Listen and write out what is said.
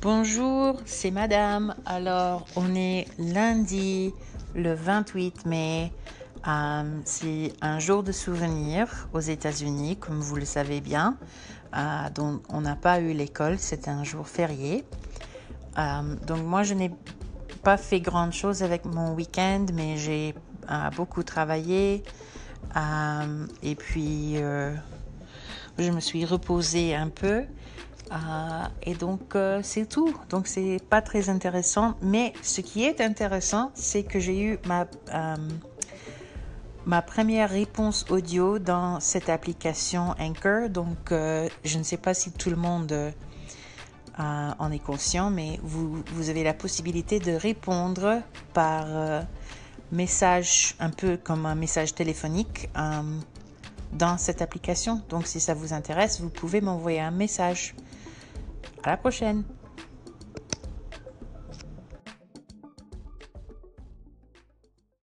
Bonjour, c'est Madame. Alors, on est lundi le 28 mai. Euh, c'est un jour de souvenir aux États-Unis, comme vous le savez bien. Euh, donc, on n'a pas eu l'école, c'était un jour férié. Euh, donc, moi, je n'ai pas fait grand chose avec mon week-end, mais j'ai beaucoup travaillé. et puis, je me suis reposée un peu. Euh, et donc euh, c'est tout. Donc c'est pas très intéressant. Mais ce qui est intéressant, c'est que j'ai eu ma euh, ma première réponse audio dans cette application Anchor. Donc je ne sais pas si tout le monde en est conscient, mais vous vous avez la possibilité de répondre par message, un peu comme un message téléphonique. dans cette application. Donc si ça vous intéresse, vous pouvez m'envoyer un message. À la prochaine